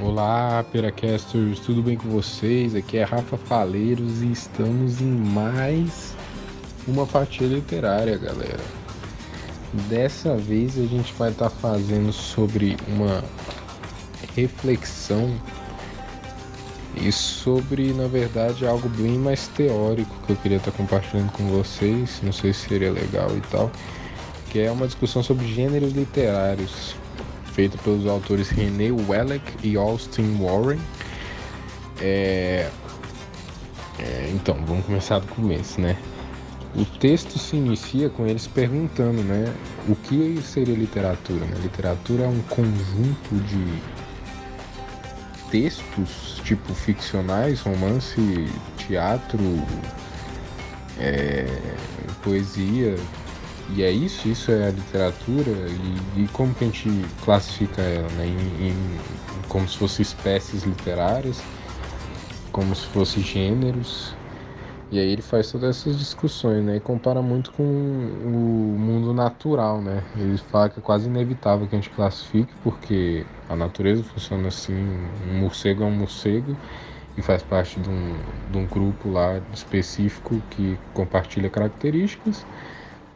Olá, Peracasters, tudo bem com vocês? Aqui é Rafa Faleiros e estamos em mais uma fatia literária, galera. Dessa vez a gente vai estar tá fazendo sobre uma reflexão e sobre, na verdade, algo bem mais teórico que eu queria estar tá compartilhando com vocês. Não sei se seria legal e tal, que é uma discussão sobre gêneros literários feita pelos autores René Welleck e Austin Warren. É... É, então, vamos começar do começo, né? O texto se inicia com eles perguntando, né, o que seria literatura? Né? Literatura é um conjunto de textos, tipo ficcionais, romance, teatro, é, poesia, e é isso, isso é a literatura e, e como que a gente classifica ela, né? Em, em, como se fossem espécies literárias, como se fossem gêneros. E aí ele faz todas essas discussões, né? E compara muito com o mundo natural, né? Ele fala que é quase inevitável que a gente classifique, porque a natureza funciona assim, um morcego é um morcego e faz parte de um, de um grupo lá específico que compartilha características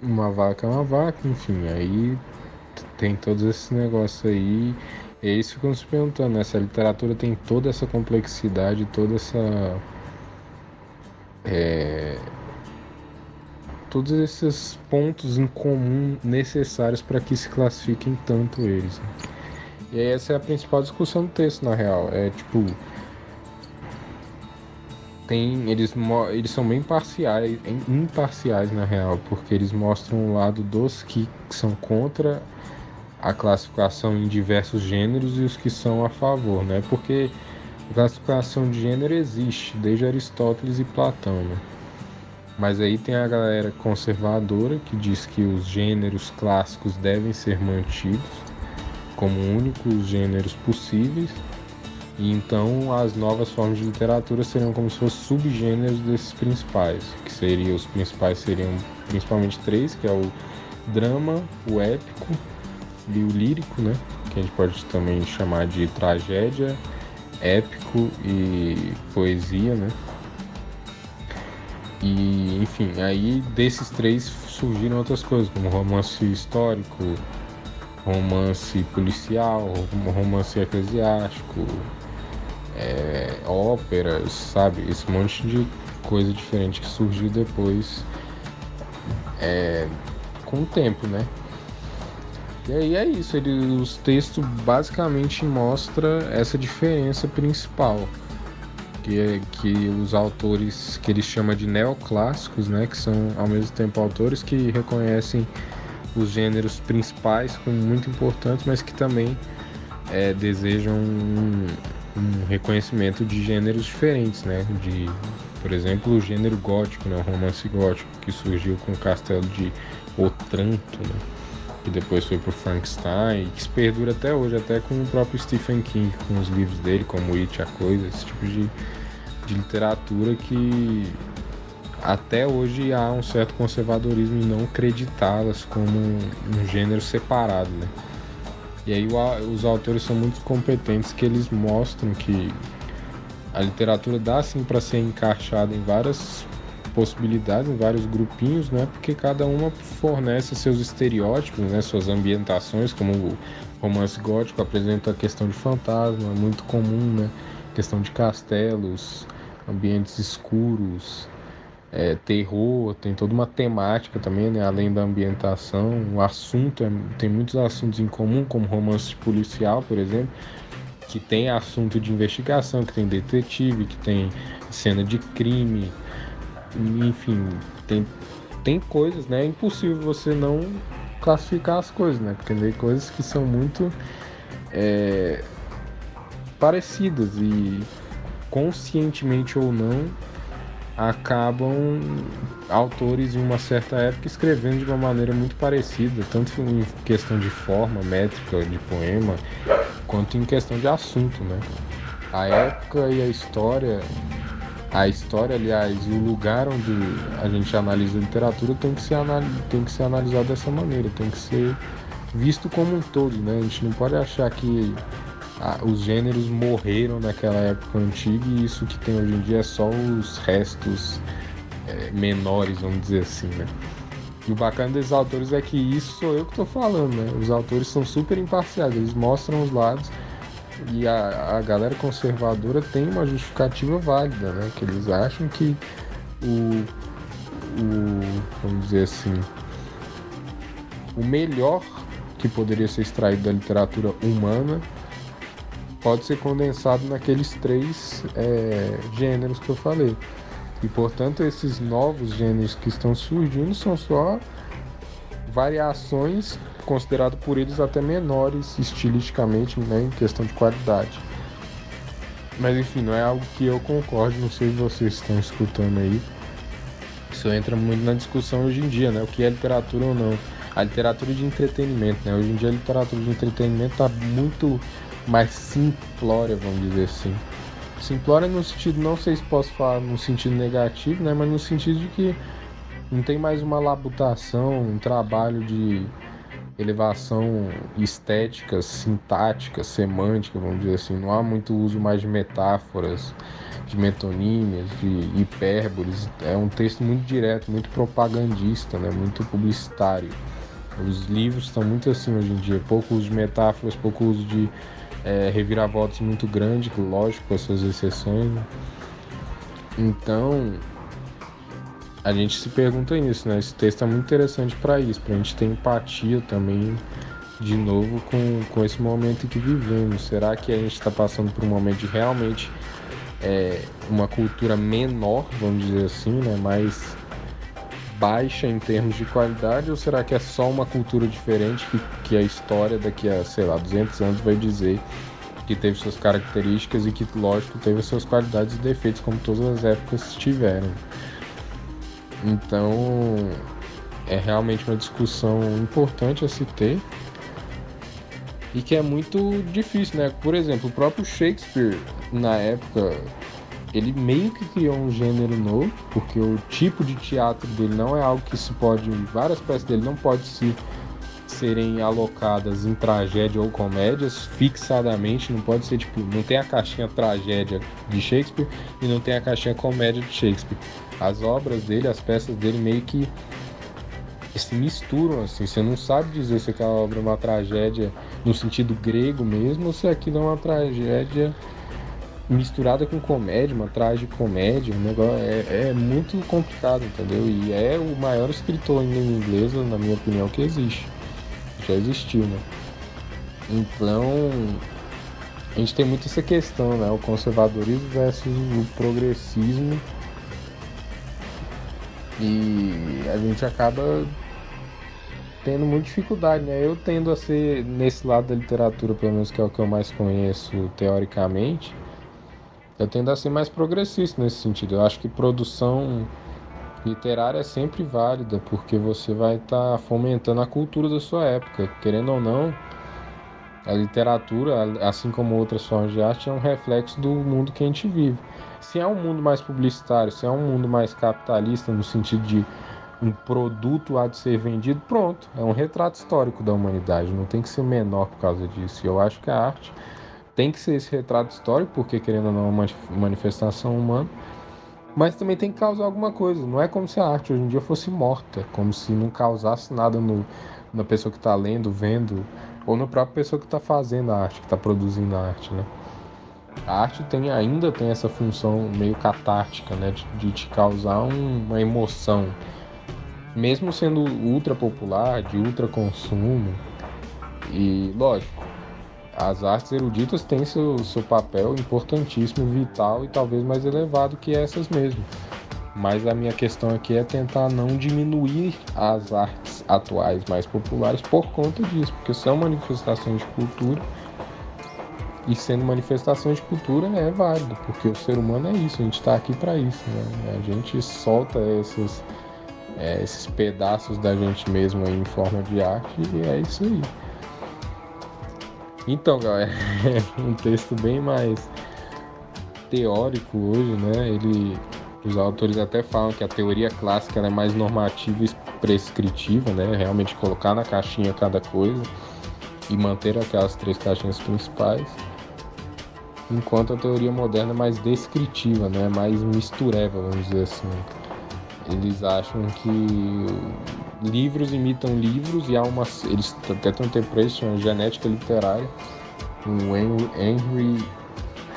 uma vaca é uma vaca, enfim, aí tem todos esses negócios aí. E eles ficam se perguntando, né? Se a literatura tem toda essa complexidade, toda essa. É, todos esses pontos em comum necessários para que se classifiquem tanto eles. Né? E essa é a principal discussão do texto, na real. É tipo tem eles eles são bem parciais, imparciais na real, porque eles mostram o lado dos que são contra a classificação em diversos gêneros e os que são a favor, né? Porque a classificação de gênero existe desde Aristóteles e Platão, né? Mas aí tem a galera conservadora que diz que os gêneros clássicos devem ser mantidos como únicos gêneros possíveis e então as novas formas de literatura seriam como se fossem subgêneros desses principais, que seriam os principais seriam principalmente três, que é o drama, o épico e o lírico, né? Que a gente pode também chamar de tragédia, épico e poesia, né? E enfim, aí desses três surgiram outras coisas, como romance histórico, romance policial, romance eclesiástico, é, óperas, sabe? Esse monte de coisa diferente que surgiu depois é, com o tempo, né? E aí é isso, ele, os textos basicamente mostra essa diferença principal. Que, é, que os autores que ele chama de neoclássicos, né, que são ao mesmo tempo autores que reconhecem os gêneros principais como muito importantes, mas que também é, desejam um, um reconhecimento de gêneros diferentes, né? De, por exemplo, o gênero gótico, né? O romance gótico que surgiu com o Castelo de Otranto, né? que depois foi pro Frankenstein e que se perdura até hoje, até com o próprio Stephen King, com os livros dele, como It, a Coisa, esse tipo de, de literatura que até hoje há um certo conservadorismo em não acreditá-las como um gênero separado, né? E aí os autores são muito competentes que eles mostram que a literatura dá sim para ser encaixada em várias possibilidades, em vários grupinhos, né? Porque cada uma fornece seus estereótipos, né? Suas ambientações, como o romance gótico apresenta a questão de fantasma, muito comum, né? Questão de castelos, ambientes escuros, é, terror, tem toda uma temática também, né? além da ambientação. O assunto é, tem muitos assuntos em comum, como romance policial, por exemplo, que tem assunto de investigação, que tem detetive, que tem cena de crime, enfim, tem, tem coisas, né? É impossível você não classificar as coisas, né? Porque tem coisas que são muito é, parecidas e conscientemente ou não acabam autores em uma certa época escrevendo de uma maneira muito parecida, tanto em questão de forma, métrica de poema, quanto em questão de assunto, né? A época e a história, a história, aliás, e o lugar onde a gente analisa a literatura tem que ser, tem que ser analisado dessa maneira, tem que ser visto como um todo, né? A gente não pode achar que os gêneros morreram naquela época antiga e isso que tem hoje em dia é só os restos é, menores, vamos dizer assim, né? E o bacana desses autores é que isso sou eu que estou falando, né? Os autores são super imparciais, eles mostram os lados e a, a galera conservadora tem uma justificativa válida, né? Que eles acham que o, o vamos dizer assim, o melhor que poderia ser extraído da literatura humana pode ser condensado naqueles três é, gêneros que eu falei. E portanto, esses novos gêneros que estão surgindo são só variações consideradas por eles até menores estilisticamente, né, em questão de qualidade. Mas enfim, não é algo que eu concordo, não sei se vocês estão escutando aí. Isso entra muito na discussão hoje em dia, né? O que é literatura ou não. A literatura de entretenimento, né? Hoje em dia a literatura de entretenimento está muito mais simplória, vamos dizer assim. Simplória no sentido, não sei se posso falar no sentido negativo, né? Mas no sentido de que não tem mais uma labutação, um trabalho de elevação estética, sintática, semântica, vamos dizer assim. Não há muito uso mais de metáforas, de metonímias, de hipérboles. É um texto muito direto, muito propagandista, né? muito publicitário. Os livros estão muito assim hoje em dia. Pouco uso de metáforas, pouco uso de é, reviravoltas muito grande, lógico, com as suas exceções. Né? Então, a gente se pergunta isso, né? Esse texto é muito interessante para isso, para a gente ter empatia também, de novo, com, com esse momento que vivemos. Será que a gente está passando por um momento de realmente é, uma cultura menor, vamos dizer assim, né? Mais baixa em termos de qualidade ou será que é só uma cultura diferente que, que a história daqui a, sei lá, 200 anos vai dizer que teve suas características e que, lógico, teve suas qualidades e defeitos, como todas as épocas tiveram. Então, é realmente uma discussão importante a se ter e que é muito difícil, né? Por exemplo, o próprio Shakespeare, na época, ele meio que criou um gênero novo, porque o tipo de teatro dele não é algo que se pode, várias peças dele não pode se serem alocadas em tragédia ou comédias fixadamente, não pode ser tipo, não tem a caixinha tragédia de Shakespeare e não tem a caixinha comédia de Shakespeare. As obras dele, as peças dele meio que se misturam assim, você não sabe dizer se aquela obra é uma tragédia no sentido grego mesmo ou se aquilo é uma tragédia misturada com comédia, uma comédia, um negócio é, é, muito complicado, entendeu? E é o maior escritor em língua inglesa, na minha opinião, que existe. Já existiu, né? Então, a gente tem muito essa questão, né? O conservadorismo versus o progressismo. E a gente acaba tendo muita dificuldade, né? Eu tendo a ser nesse lado da literatura, pelo menos que é o que eu mais conheço teoricamente, eu tendo a ser mais progressista nesse sentido. Eu acho que produção literária é sempre válida, porque você vai estar tá fomentando a cultura da sua época. Querendo ou não, a literatura, assim como outras formas de arte, é um reflexo do mundo que a gente vive. Se é um mundo mais publicitário, se é um mundo mais capitalista, no sentido de um produto há de ser vendido, pronto, é um retrato histórico da humanidade, não tem que ser menor por causa disso. Eu acho que a arte tem que ser esse retrato histórico, porque querendo ou não é uma manifestação humana, mas também tem que causar alguma coisa. Não é como se a arte hoje em dia fosse morta, como se não causasse nada no, na pessoa que está lendo, vendo, ou na própria pessoa que está fazendo a arte, que está produzindo a arte, né? A arte tem, ainda tem essa função meio catártica, né? De, de te causar um, uma emoção. Mesmo sendo ultra popular, de ultra consumo. E, lógico, as artes eruditas têm seu, seu papel importantíssimo, vital e talvez mais elevado que essas mesmo. Mas a minha questão aqui é tentar não diminuir as artes atuais mais populares por conta disso, porque são manifestações de cultura e sendo manifestações de cultura é válido, porque o ser humano é isso, a gente está aqui para isso, né? A gente solta esses, é, esses pedaços da gente mesmo em forma de arte e é isso aí. Então, galera, é um texto bem mais teórico hoje, né? Ele, os autores até falam que a teoria clássica é mais normativa e prescritiva, né? Realmente colocar na caixinha cada coisa. e manter aquelas três caixinhas principais, enquanto a teoria moderna é mais descritiva, né? mais mistureva, vamos dizer assim. Eles acham que livros imitam livros e há uma. Eles tempo para isso, chama genética literária. O Henry,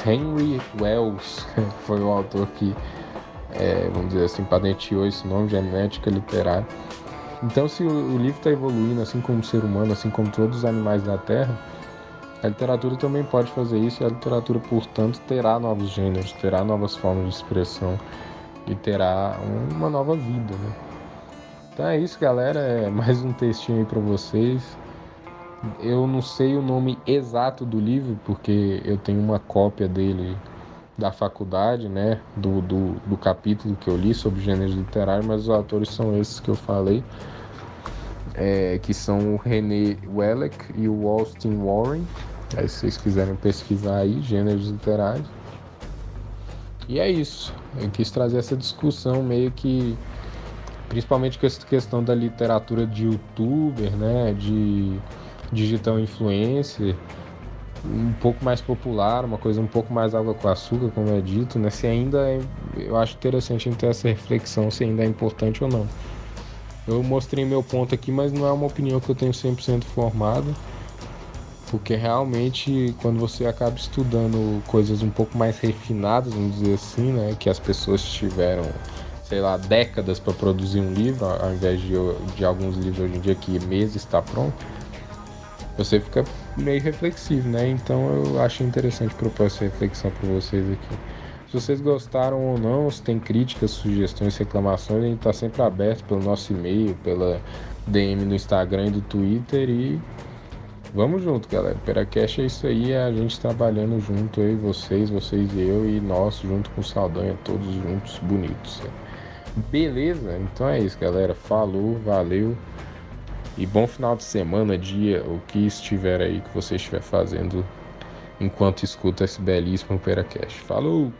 Henry Wells foi o autor que, é, vamos dizer assim, patenteou esse nome, genética literária. Então, se o, o livro está evoluindo, assim como o ser humano, assim como todos os animais da Terra, a literatura também pode fazer isso e a literatura, portanto, terá novos gêneros, terá novas formas de expressão e terá uma nova vida, né? Então é isso, galera. É mais um textinho aí para vocês. Eu não sei o nome exato do livro, porque eu tenho uma cópia dele da faculdade, né? Do, do, do capítulo que eu li sobre gêneros literários, mas os autores são esses que eu falei. É, que são o René Welleck e o Austin Warren. Aí se vocês quiserem pesquisar aí, gêneros literários. E é isso. Eu quis trazer essa discussão meio que principalmente com essa questão da literatura de youtuber, né, de digital influencer, um pouco mais popular, uma coisa um pouco mais água com açúcar, como é dito, né, se ainda é, eu acho interessante ter essa reflexão se ainda é importante ou não. Eu mostrei meu ponto aqui, mas não é uma opinião que eu tenho 100% formada, porque realmente quando você acaba estudando coisas um pouco mais refinadas, vamos dizer assim, né, que as pessoas tiveram sei lá, décadas para produzir um livro, ao invés de, de alguns livros hoje em dia que meses está pronto, você fica meio reflexivo, né? Então eu acho interessante propor essa reflexão para vocês aqui. Se vocês gostaram ou não, se tem críticas, sugestões, reclamações, a gente está sempre aberto pelo nosso e-mail, pela DM no Instagram e do Twitter e vamos junto, galera. Peracast é isso aí, é a gente trabalhando junto, e vocês, vocês e eu e nós junto com o Saldanha, todos juntos, bonitos. Beleza? Então é isso, galera. Falou, valeu. E bom final de semana, dia, o que estiver aí que você estiver fazendo enquanto escuta esse belíssimo Peracast. Falou!